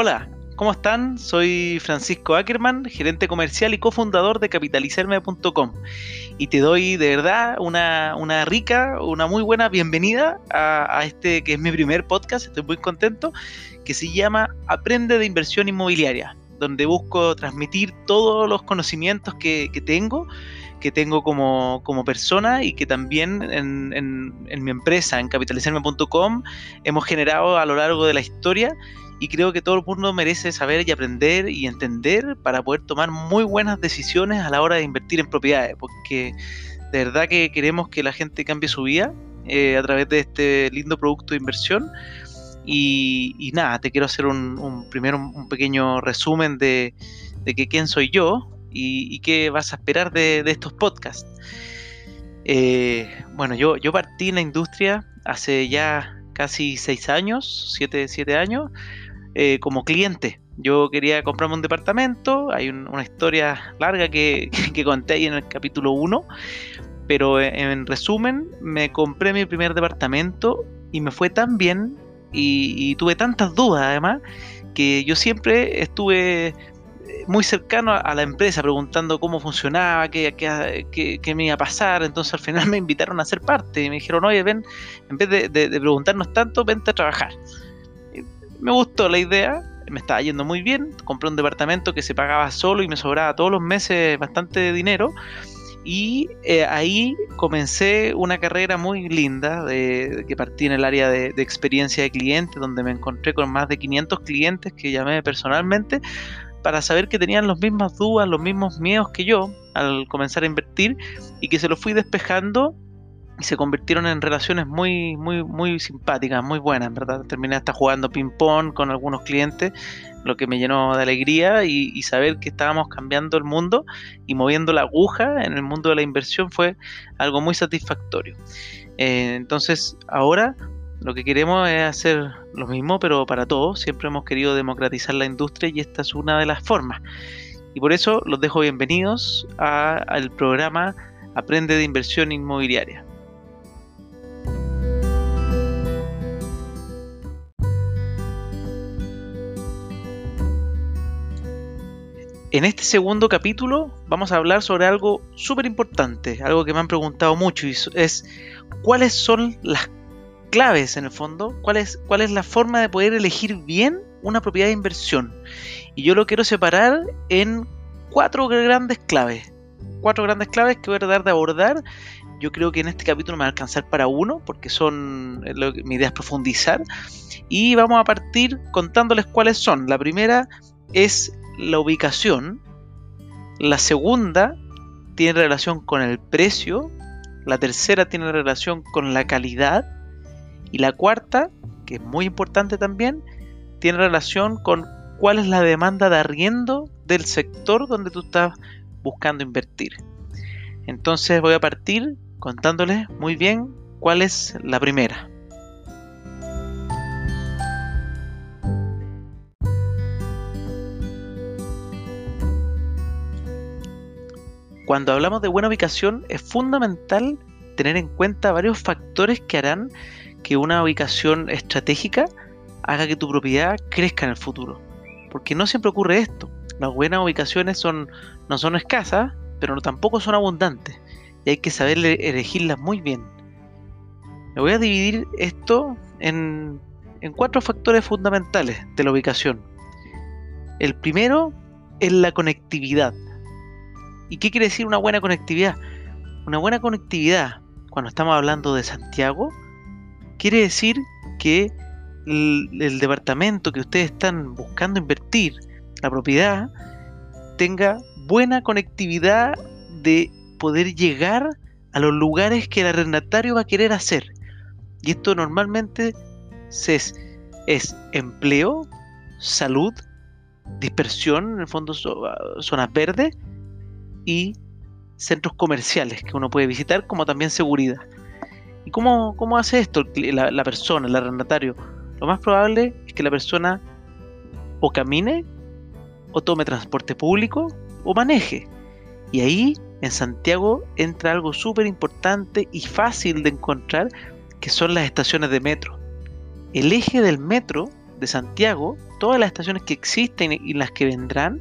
Hola, ¿cómo están? Soy Francisco Ackerman, gerente comercial y cofundador de capitalizarme.com. Y te doy de verdad una, rica, una muy buena bienvenida a, este que es mi primer podcast, estoy muy contento, que se llama Aprende de Inversión Inmobiliaria, donde busco transmitir todos los conocimientos que, tengo que tengo como, persona y que también en, en mi empresa, en capitalizarme.com, hemos generado a lo largo de la historia y creo que todo el mundo merece saber y aprender y entender para poder tomar muy buenas decisiones a la hora de invertir en propiedades, porque de verdad que queremos que la gente cambie su vida eh, a través de este lindo producto de inversión. Y, nada, te quiero hacer un, primero un pequeño resumen de, que quién soy yo y, qué vas a esperar de, estos podcasts. Eh, bueno, yo, yo partí en la industria hace ya casi seis años, siete, siete años, eh, como cliente. Yo quería comprarme un departamento, hay una historia larga que, conté ahí en el capítulo 1, pero en, resumen me compré mi primer departamento y me fue tan bien y, tuve tantas dudas además que yo siempre estuve muy cercano a, la empresa preguntando cómo funcionaba, qué, qué, me iba a pasar. Entonces al final me invitaron a ser parte y me dijeron, oye, ven, en vez de, de preguntarnos tanto, vente a trabajar me gustó la idea, me estaba yendo muy bien, compré un departamento que se pagaba solo y me sobraba todos los meses bastante dinero. Y eh, ahí comencé una carrera muy linda de, que partí en el área de, experiencia de cliente, donde me encontré con más de 500 clientes que llamé personalmente para saber que tenían las mismas dudas, los mismos miedos que yo al comenzar a invertir y que se los fui despejando y se convirtieron en relaciones muy, muy, muy simpáticas, muy buenas, ¿verdad? Terminé hasta jugando ping-pong con algunos clientes, lo que me llenó de alegría y, saber que estábamos cambiando el mundo y moviendo la aguja en el mundo de la inversión fue algo muy satisfactorio. Eh, entonces, ahora lo que queremos es hacer lo mismo, pero para todos. Siempre hemos querido democratizar la industria y esta es una de las formas. Y por eso los dejo bienvenidos al programa Aprende de Inversión Inmobiliaria. En este segundo capítulo vamos a hablar sobre algo súper importante, algo que me han preguntado mucho y es cuáles son las claves en el fondo, cuál es, cuál es la forma de poder elegir bien una propiedad de inversión. Y yo lo quiero separar en cuatro grandes claves. Cuatro grandes claves que voy a tratar de abordar. Yo creo que en este capítulo me va a alcanzar para uno, porque son mi idea es profundizar. Y vamos a partir contándoles cuáles son. La primera es la ubicación. La segunda tiene relación con el precio. La tercera tiene relación con la calidad. Y la cuarta, que es muy importante también, tiene relación con cuál es la demanda de arriendo del sector donde tú estás buscando invertir. Entonces voy a partir contándoles muy bien cuál es la primera. Cuando hablamos de buena ubicación es fundamental tener en cuenta varios factores que harán que una ubicación estratégica haga que tu propiedad crezca en el futuro. Porque no siempre ocurre esto. Las buenas ubicaciones son, no son escasas, pero tampoco son abundantes. Y hay que saber elegirlas muy bien. Me voy a dividir esto en, en cuatro factores fundamentales de la ubicación. El primero es la conectividad. ¿Y qué quiere decir una buena conectividad? Una buena conectividad, cuando estamos hablando de Santiago, quiere decir que el, departamento que ustedes están buscando invertir, la propiedad, tenga buena conectividad de poder llegar a los lugares que el arrendatario va a querer hacer. Y esto normalmente es, es empleo, salud, dispersión, en el fondo zonas verdes, y centros comerciales que uno puede visitar, como también seguridad. ¿Y cómo, cómo hace esto la, la, persona, el arrendatario? Lo más probable es que la persona o camine, o tome transporte público, o maneje. Y ahí en Santiago entra algo súper importante y fácil de encontrar, que son las estaciones de metro. El eje del metro de Santiago, todas las estaciones que existen y las que vendrán,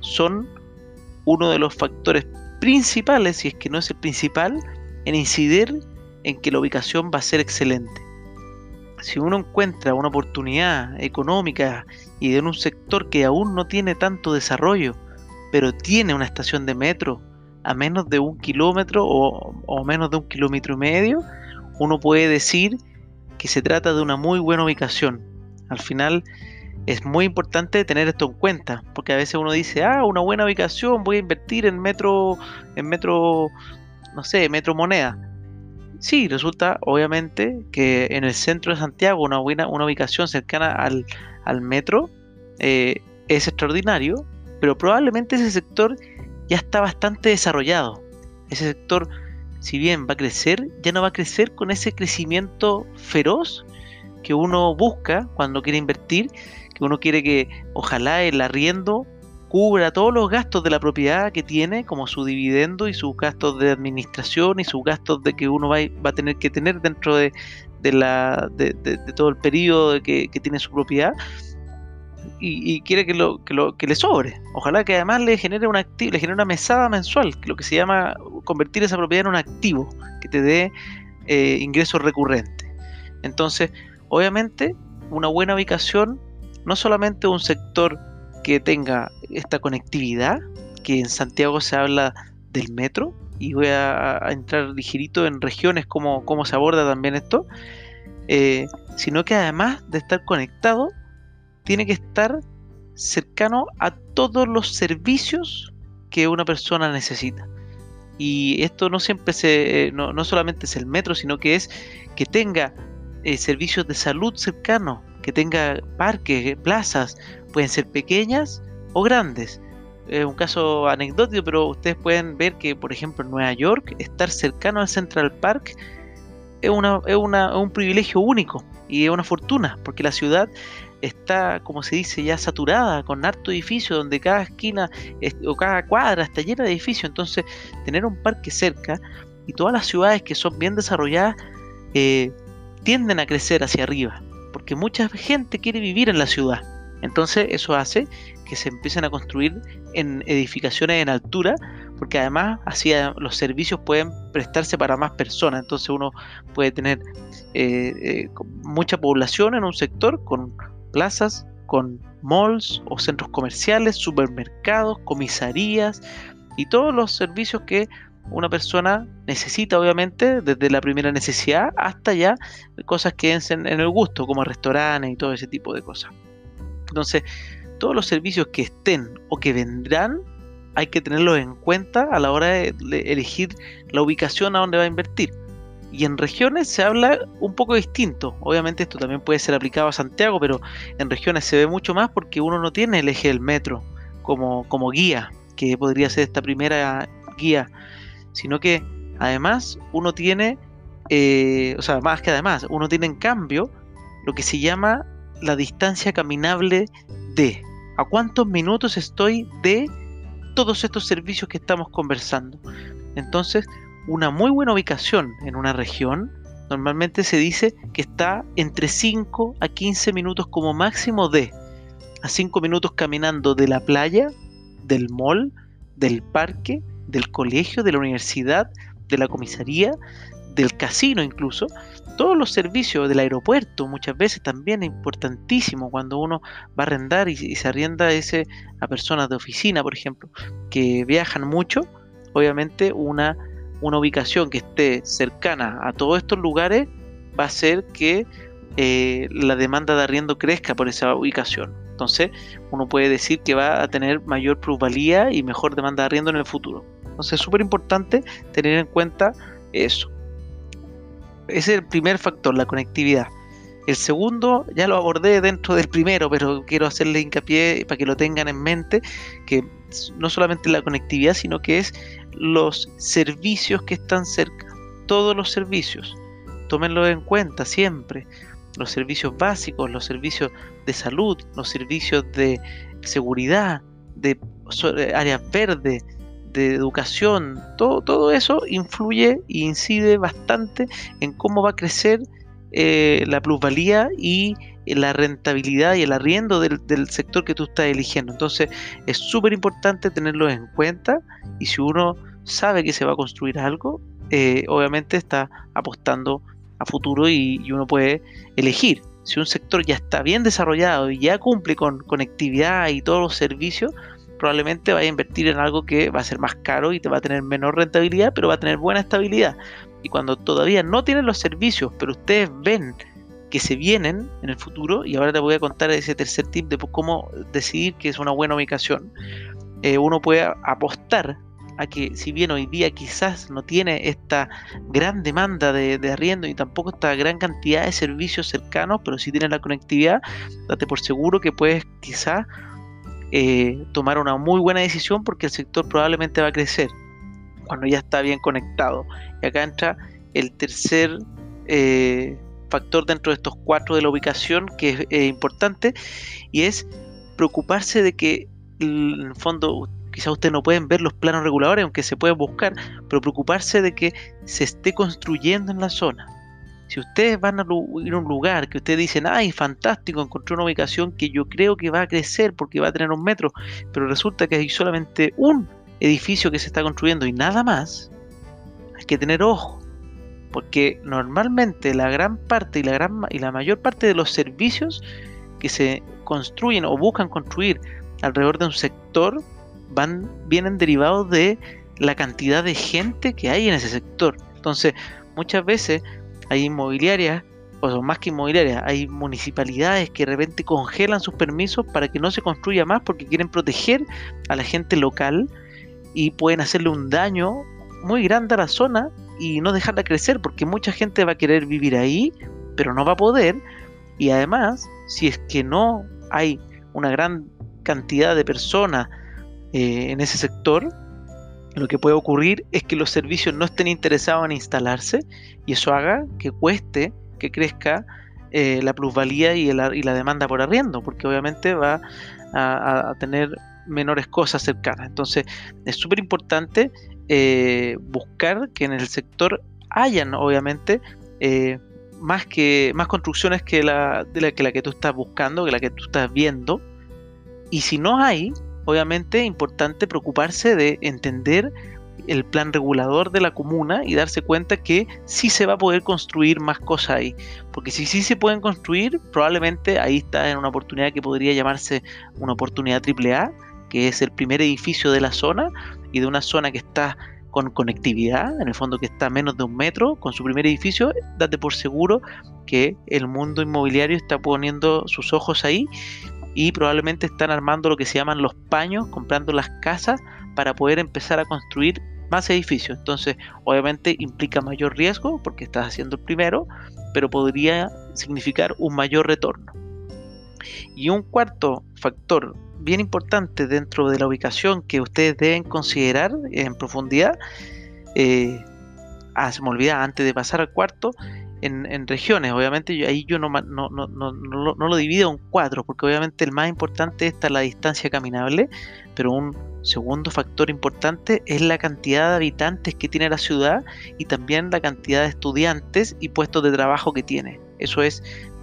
son uno de los factores principales, si es que no es el principal, en incidir en que la ubicación va a ser excelente. Si uno encuentra una oportunidad económica y en un sector que aún no tiene tanto desarrollo, pero tiene una estación de metro a menos de un kilómetro o, o menos de un kilómetro y medio, uno puede decir que se trata de una muy buena ubicación. Al final es muy importante tener esto en cuenta, porque a veces uno dice, ah, una buena ubicación, voy a invertir en metro, en metro, no sé, metro moneda. Sí, resulta obviamente que en el centro de Santiago una buena una ubicación cercana al, metro eh, es extraordinario, pero probablemente ese sector ya está bastante desarrollado. Ese sector, si bien va a crecer, ya no va a crecer con ese crecimiento feroz que uno busca cuando quiere invertir, que uno quiere que ojalá el arriendo cubra todos los gastos de la propiedad que tiene, como su dividendo y sus gastos de administración y sus gastos de que uno va, a tener que tener dentro de, la, de, todo el periodo que, tiene su propiedad. Y, quiere que, lo, que, lo, que le sobre. Ojalá que además le genere, un activo, le genere una mesada mensual, lo que se llama convertir esa propiedad en un activo que te dé eh, ingresos recurrentes. Entonces, obviamente, una buena ubicación, no solamente un sector que tenga esta conectividad, que en Santiago se habla del metro, y voy a, entrar ligerito en regiones como, cómo se aborda también esto, eh, sino que además de estar conectado, tiene que estar cercano a todos los servicios que una persona necesita. Y esto no siempre se, eh, no, solamente es el metro, sino que es que tenga eh, servicios de salud cercanos, que tenga parques, plazas, pueden ser pequeñas o grandes. Es un caso anecdótico, pero ustedes pueden ver que, por ejemplo, en Nueva York, estar cercano al Central Park es, una, es, una, un privilegio único y es una fortuna, porque la ciudad está, como se dice, ya saturada con harto edificio, donde cada esquina o cada cuadra está llena de edificios. Entonces, tener un parque cerca y todas las ciudades que son bien desarrolladas eh, tienden a crecer hacia arriba, porque mucha gente quiere vivir en la ciudad. Entonces eso hace que se empiecen a construir en edificaciones en altura, porque además así los servicios pueden prestarse para más personas. Entonces uno puede tener eh, eh, mucha población en un sector con plazas, con malls o centros comerciales, supermercados, comisarías y todos los servicios que una persona necesita, obviamente, desde la primera necesidad hasta ya cosas que en el gusto, como restaurantes y todo ese tipo de cosas. Entonces, todos los servicios que estén o que vendrán, hay que tenerlos en cuenta a la hora de elegir la ubicación a donde va a invertir. Y en regiones se habla un poco distinto. Obviamente esto también puede ser aplicado a Santiago, pero en regiones se ve mucho más porque uno no tiene el eje del metro como, como guía, que podría ser esta primera guía, sino que además uno tiene, eh, o sea, más que además, uno tiene en cambio lo que se llama la distancia caminable de a cuántos minutos estoy de todos estos servicios que estamos conversando. Entonces, una muy buena ubicación en una región normalmente se dice que está entre 5 a 15 minutos como máximo de a 5 minutos caminando de la playa, del mall, del parque, del colegio, de la universidad, de la comisaría, del casino incluso, todos los servicios del aeropuerto muchas veces también es importantísimo cuando uno va a arrendar y, se arrienda ese a personas de oficina, por ejemplo, que viajan mucho, obviamente una, una ubicación que esté cercana a todos estos lugares va a hacer que eh, la demanda de arriendo crezca por esa ubicación. Entonces, uno puede decir que va a tener mayor plusvalía y mejor demanda de arriendo en el futuro. Entonces, es súper importante tener en cuenta eso. Ese es el primer factor, la conectividad. El segundo ya lo abordé dentro del primero, pero quiero hacerle hincapié para que lo tengan en mente, que no solamente la conectividad, sino que es los servicios que están cerca. Todos los servicios. Tómenlo en cuenta siempre. Los servicios básicos, los servicios de salud, los servicios de seguridad, de áreas verdes, de educación, todo, todo eso influye e incide bastante en cómo va a crecer eh, la plusvalía y la rentabilidad y el arriendo del, sector que tú estás eligiendo. Entonces es súper importante tenerlo en cuenta y si uno sabe que se va a construir algo, eh, obviamente está apostando a futuro y, uno puede elegir. Si un sector ya está bien desarrollado y ya cumple con conectividad y todos los servicios, probablemente vaya a invertir en algo que va a ser más caro y te va a tener menor rentabilidad, pero va a tener buena estabilidad. Y cuando todavía no tienen los servicios, pero ustedes ven que se vienen en el futuro, y ahora te voy a contar ese tercer tip de cómo decidir que es una buena ubicación, eh, uno puede apostar a que si bien hoy día quizás no tiene esta gran demanda de, arriendo y tampoco esta gran cantidad de servicios cercanos, pero si tiene la conectividad, date por seguro que puedes quizás eh, tomar una muy buena decisión porque el sector probablemente va a crecer cuando ya está bien conectado. Y acá entra el tercer eh, factor dentro de estos cuatro de la ubicación que es eh, importante y es preocuparse de que en el fondo quizás ustedes no pueden ver los planos reguladores aunque se pueden buscar pero preocuparse de que se esté construyendo en la zona si ustedes van a ir a un lugar que ustedes dicen, ay, fantástico, encontré una ubicación que yo creo que va a crecer porque va a tener un metro, pero resulta que hay solamente un edificio que se está construyendo y nada más, hay que tener ojo porque normalmente la gran parte y la, gran, y la mayor parte de los servicios que se construyen o buscan construir alrededor de un sector van, vienen derivados de la cantidad de gente que hay en ese sector. Entonces, muchas veces hay inmobiliarias, o más que inmobiliarias, hay municipalidades que de repente congelan sus permisos para que no se construya más porque quieren proteger a la gente local y pueden hacerle un daño muy grande a la zona y no dejarla crecer porque mucha gente va a querer vivir ahí, pero no va a poder. Y además, si es que no hay una gran cantidad de personas eh, en ese sector, lo que puede ocurrir es que los servicios no estén interesados en instalarse y eso haga que cueste que crezca eh, la plusvalía y, la demanda por arriendo, porque obviamente va a, tener menores cosas cercanas. Entonces es súper importante eh, buscar que en el sector hayan, obviamente, eh, más, que, más construcciones que la, de que la que tú estás buscando, que la que tú estás viendo. Y si no hay, obviamente importante preocuparse de entender el plan regulador de la comuna y darse cuenta que sí se va a poder construir más cosas ahí. Porque si sí se pueden construir, probablemente ahí está en una oportunidad que podría llamarse una oportunidad AAA, que es el primer edificio de la zona, y de una zona que está con conectividad, en el fondo que está a menos de un metro, con su primer edificio, date por seguro que el mundo inmobiliario está poniendo sus ojos ahí y probablemente están armando lo que se llaman los paños, comprando las casas para poder empezar a construir más edificios. Entonces, obviamente implica mayor riesgo porque estás haciendo el primero, pero podría significar un mayor retorno. Y un cuarto factor bien importante dentro de la ubicación que ustedes deben considerar en profundidad. Eh, ah, se me olvida antes de pasar al cuarto. En, regiones, obviamente ahí yo no, no, no, no, lo divido en cuatro, porque obviamente el más importante está la distancia caminable, pero un segundo factor importante es la cantidad de habitantes que tiene la ciudad y también la cantidad de estudiantes y puestos de trabajo que tiene. Eso es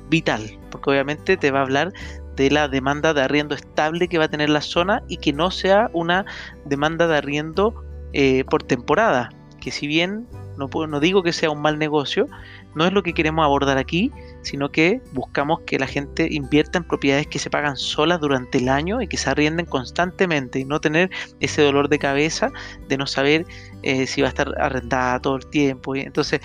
vital, porque obviamente te va a hablar de la demanda de arriendo estable que va a tener la zona y que no sea una demanda de arriendo eh, por temporada, que si bien no, puedo, no digo que sea un mal negocio, no es lo que queremos abordar aquí, sino que buscamos que la gente invierta en propiedades que se pagan solas durante el año y que se arrienden constantemente y no tener ese dolor de cabeza de no saber eh, si va a estar arrendada todo el tiempo. Entonces,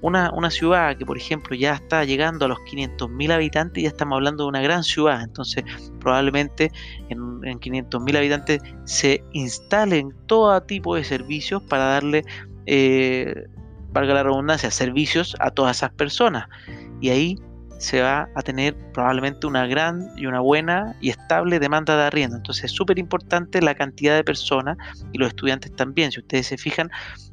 una, una, ciudad que, por ejemplo, ya está llegando a los 500.000 habitantes, ya estamos hablando de una gran ciudad. Entonces, probablemente en, en 500.000 habitantes se instalen todo tipo de servicios para darle eh, valga la redundancia, servicios a todas esas personas. Y ahí se va a tener probablemente una gran y una buena y estable demanda de arriendo. Entonces es súper importante la cantidad de personas y los estudiantes también. Si ustedes se fijan,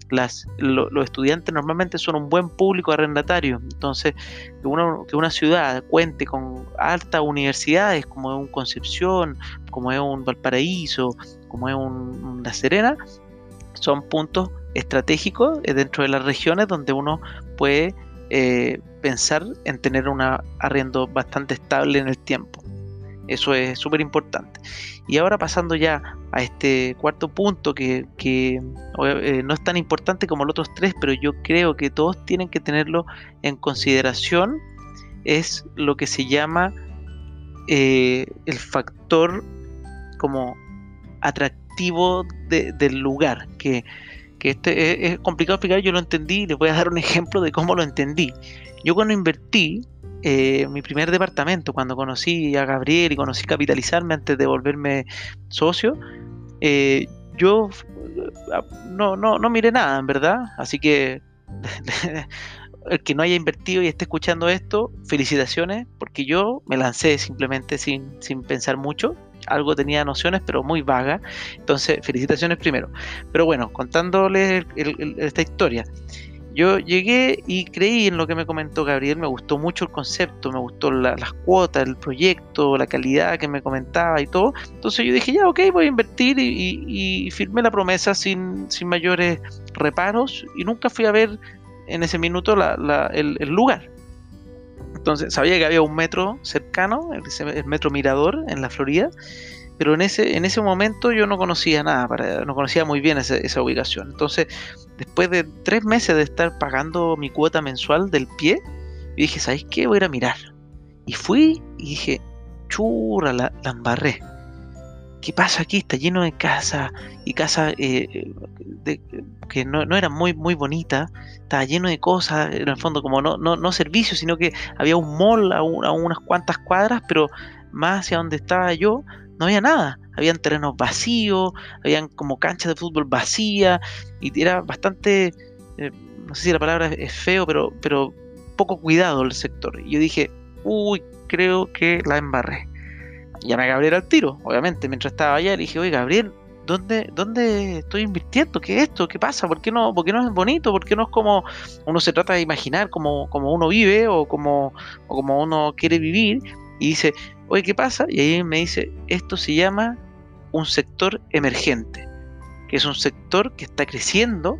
los estudiantes normalmente son un buen público arrendatario. Entonces, que, que una ciudad cuente con altas universidades como es un Concepción, como es un Valparaíso, como es un, La Serena, son puntos estratégicos eh, dentro de las regiones donde uno puede eh, pensar en tener un arriendo bastante estable en el tiempo. Eso es súper importante. Y ahora pasando ya a este cuarto punto que, eh, no es tan importante como los otros tres, pero yo creo que todos tienen que tenerlo en consideración, es lo que se llama el factor como atractivo del lugar, que, este es, complicado explicar, yo lo entendí, les voy a dar un ejemplo de cómo lo entendí. Yo cuando invertí eh, mi primer departamento, cuando conocí a Gabriel y conocí capitalizarme antes de volverme socio, eh, yo no, no, no miré nada, en verdad, así que el que no haya invertido y esté escuchando esto, felicitaciones, porque yo me lancé simplemente sin, sin pensar mucho. Algo tenía nociones, pero muy vagas. Entonces, felicitaciones primero. Pero bueno, contándoles esta historia. Yo llegué y creí en lo que me comentó Gabriel, me gustó mucho el concepto, me gustó las cuotas, el proyecto, la calidad que me comentaba y todo. Entonces yo dije, ya, ok, voy a invertir y, firmé la promesa sin, sin mayores reparos y nunca fui a ver en ese minuto el, lugar. Entonces sabía que había un metro cercano, el, metro Mirador en la Florida, pero en ese, en ese momento yo no conocía nada, no conocía muy bien esa ubicación. Entonces, después de tres meses de estar pagando mi cuota mensual del pie, dije, ¿sabes qué? Voy a ir a mirar. Y fui y dije, churra, la, la embarré. ¿Qué pasa aquí? Está lleno de casas y casas eh, que no, eran muy, muy bonitas, estaba lleno de cosas, en el fondo como no, no, servicios, sino que había un mall a, unas cuantas cuadras, pero más hacia donde estaba yo no había nada, habían terrenos vacíos, habían como canchas de fútbol vacías y era bastante, eh, no sé si la palabra es feo, pero, pero poco cuidado el sector. Y yo dije, uy, creo que la embarré llamé a Gabriel al tiro, obviamente, mientras estaba allá, le dije, oye Gabriel, ¿dónde, ¿dónde estoy invirtiendo? ¿Qué es esto? ¿Qué pasa? ¿Por qué no, por no es bonito? ¿Por qué no es como uno se trata de imaginar como, como uno vive o como, o como uno quiere vivir? Y dice, oye, ¿qué pasa? Y ahí me dice, esto se llama un sector emergente, que es un sector que está creciendo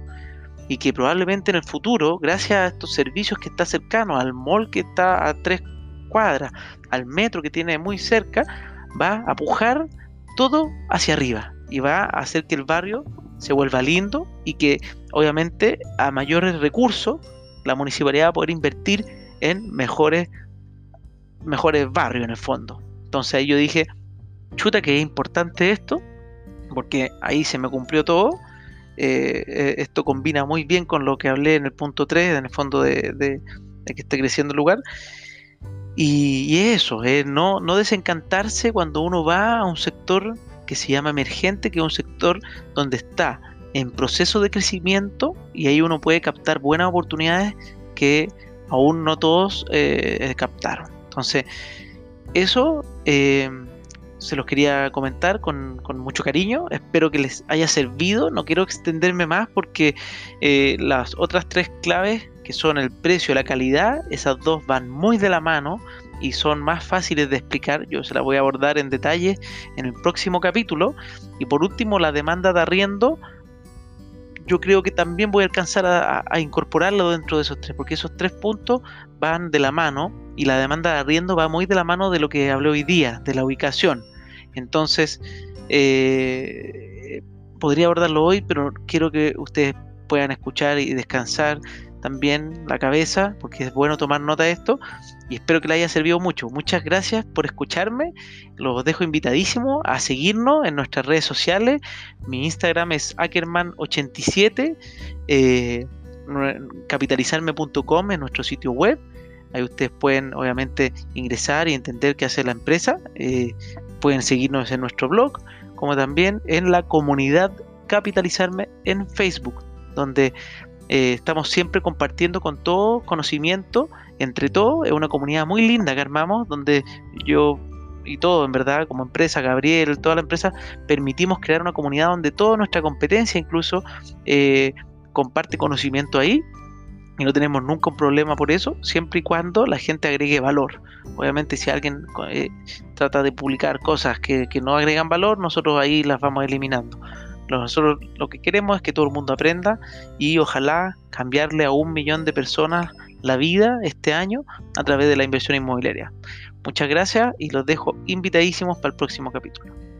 y que probablemente en el futuro, gracias a estos servicios que está cercano, al mall que está a tres cuadras, al metro que tiene muy cerca, va a pujar todo hacia arriba y va a hacer que el barrio se vuelva lindo y que obviamente a mayores recursos la municipalidad va a poder invertir en mejores, mejores barrios en el fondo. Entonces ahí yo dije, chuta que es importante esto, porque ahí se me cumplió todo. Eh, eh, esto combina muy bien con lo que hablé en el punto 3, en el fondo de, de que esté creciendo el lugar. Y, eso, eh, no, no desencantarse cuando uno va a un sector que se llama emergente, que es un sector donde está en proceso de crecimiento y ahí uno puede captar buenas oportunidades que aún no todos eh, captaron. Entonces, eso eh, se los quería comentar con, con, mucho cariño. Espero que les haya servido. No quiero extenderme más porque las otras tres claves son el precio y la calidad, esas dos van muy de la mano y son más fáciles de explicar. Yo se las voy a abordar en detalle en el próximo capítulo. Y por último, la demanda de arriendo. Yo creo que también voy a alcanzar a, incorporarlo dentro de esos tres, porque esos tres puntos van de la mano y la demanda de arriendo va muy de la mano de lo que hablé hoy día, de la ubicación. Entonces, eh, podría abordarlo hoy, pero quiero que ustedes puedan escuchar y descansar también la cabeza, porque es bueno tomar nota de esto y espero que le haya servido mucho. Muchas gracias por escucharme. Los dejo invitadísimo a seguirnos en nuestras redes sociales. Mi Instagram es ackerman87, eh, capitalizarme.com es nuestro sitio web. Ahí ustedes pueden obviamente ingresar y entender qué hace la empresa. Eh, pueden seguirnos en nuestro blog, como también en la comunidad Capitalizarme en Facebook, donde eh, estamos siempre compartiendo con todo conocimiento, entre todos, es una comunidad muy linda que armamos, donde yo y todo, en verdad, como empresa, Gabriel, toda la empresa, permitimos crear una comunidad donde toda nuestra competencia incluso eh, comparte conocimiento ahí y no tenemos nunca un problema por eso, siempre y cuando la gente agregue valor. Obviamente si alguien eh, trata de publicar cosas que, que, no agregan valor, nosotros ahí las vamos eliminando. Nosotros lo que queremos es que todo el mundo aprenda y ojalá cambiarle a un millón de personas la vida este año a través de la inversión inmobiliaria. Muchas gracias y los dejo invitadísimos para el próximo capítulo.